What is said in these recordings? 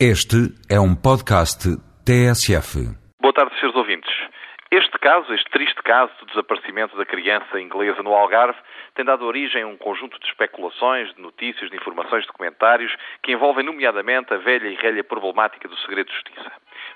Este é um podcast TSF. Boa tarde, senhores ouvintes. Este caso, este triste caso do desaparecimento da criança inglesa no Algarve, tem dado origem a um conjunto de especulações, de notícias, de informações, de comentários que envolvem, nomeadamente, a velha e relha problemática do segredo de justiça.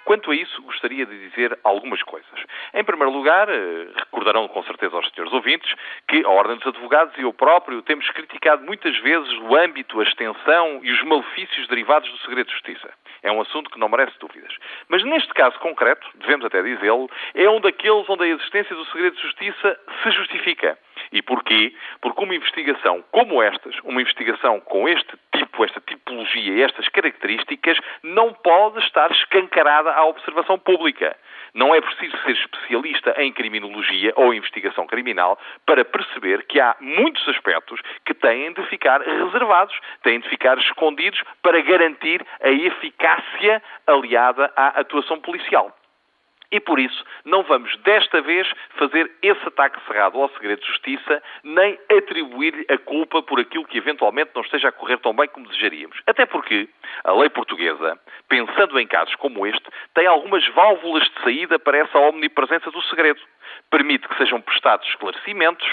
Quanto a isso, gostaria de dizer algumas coisas. Em primeiro lugar, eh, recordarão com certeza aos senhores ouvintes que a Ordem dos Advogados e eu próprio temos criticado muitas vezes o âmbito, a extensão e os malefícios derivados do segredo de justiça. É um assunto que não merece dúvidas. Mas neste caso concreto, devemos até dizê-lo, é um daqueles onde a existência do segredo de justiça se justifica. E porquê? Porque uma investigação como estas, uma investigação com este tipo, esta tipologia estas características, não pode estar escancarada à observação pública. Não é preciso ser especialista em criminologia ou investigação criminal para perceber que há muitos aspectos que têm de ficar reservados, têm de ficar escondidos para garantir a eficácia aliada à atuação policial. E por isso não vamos desta vez fazer esse ataque cerrado ao segredo de justiça, nem atribuir-lhe a culpa por aquilo que eventualmente não esteja a correr tão bem como desejaríamos. Até porque a lei portuguesa, pensando em casos como este, tem algumas válvulas de saída para essa omnipresença do segredo permite que sejam prestados esclarecimentos,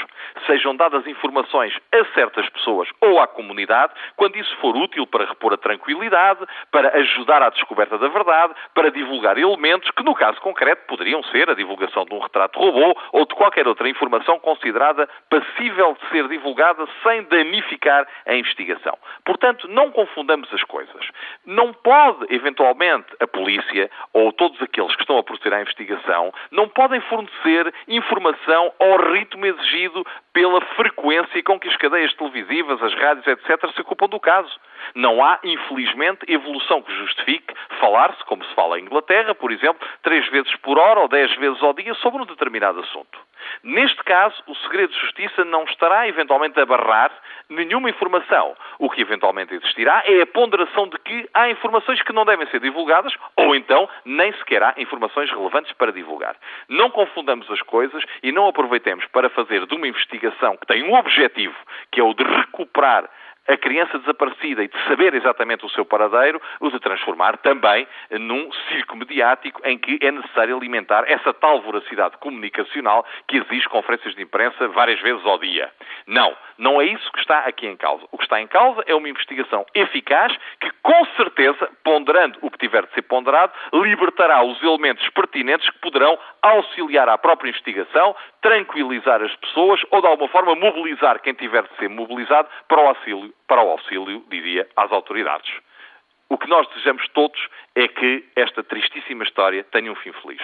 sejam dadas informações a certas pessoas ou à comunidade, quando isso for útil para repor a tranquilidade, para ajudar à descoberta da verdade, para divulgar elementos que, no caso concreto, poderiam ser a divulgação de um retrato robô ou de qualquer outra informação considerada passível de ser divulgada sem danificar a investigação. Portanto, não confundamos as coisas. Não pode, eventualmente, a polícia ou todos aqueles que estão a proceder à investigação, não podem fornecer informação ao ritmo exigido pela frequência com que as cadeias televisivas, as rádios, etc., se ocupam do caso. Não há, infelizmente, evolução que justifique falar-se, como se fala em Inglaterra, por exemplo, três vezes por hora ou dez vezes ao dia sobre um determinado assunto. Neste caso, o segredo de justiça não estará eventualmente a barrar nenhuma informação. O que eventualmente existirá é a ponderação de que há informações que não devem ser divulgadas ou então nem sequer há informações relevantes para divulgar. Não confundamos as coisas e não aproveitemos para fazer de uma investigação que tem um objetivo, que é o de recuperar a criança desaparecida e de saber exatamente o seu paradeiro, o de transformar também num circo mediático em que é necessário alimentar essa tal voracidade comunicacional que exige conferências de imprensa várias vezes ao dia. Não, não é isso que está aqui em causa. O que está em causa é uma investigação eficaz que, com certeza, ponderando o que tiver de ser ponderado, libertará os elementos pertinentes que poderão auxiliar à própria investigação, tranquilizar as pessoas ou, de alguma forma, mobilizar quem tiver de ser mobilizado para o auxílio para o auxílio, diria, às autoridades. O que nós desejamos todos é que esta tristíssima história tenha um fim feliz.